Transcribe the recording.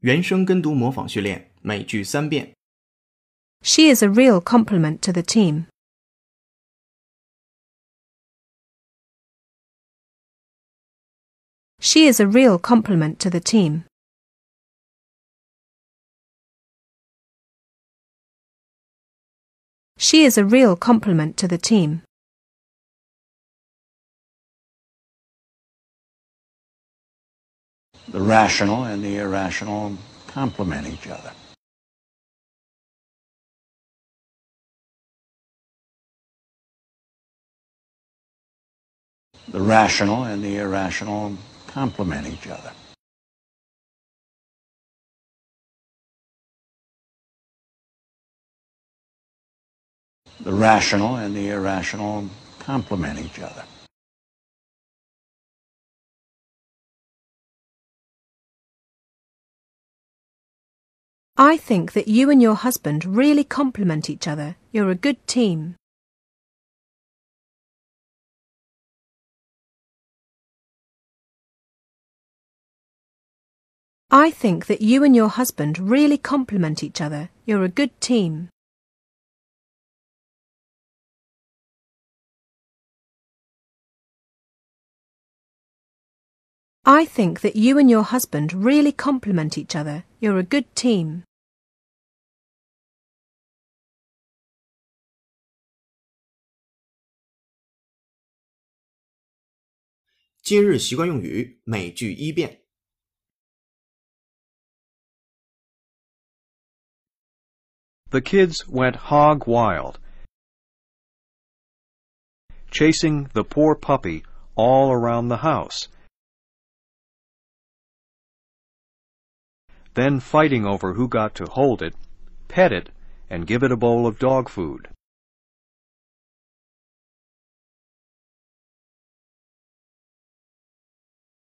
原声跟读模仿训练，每句三遍。She is a real complement to the team. She is a real complement to the team. She is a real complement to the team. The rational and the irrational complement each other. The rational and the irrational complement each other. The rational and the irrational complement each other. I think that you and your husband really complement each other. You're a good team. I think that you and your husband really complement each other. You're a good team. I think that you and your husband really complement each other. You're a good team. “今日习惯用语”每句一遍。 The kids went hog wild, chasing the poor puppy all around the house, then fighting over who got to hold it, pet it, and give it a bowl of dog food.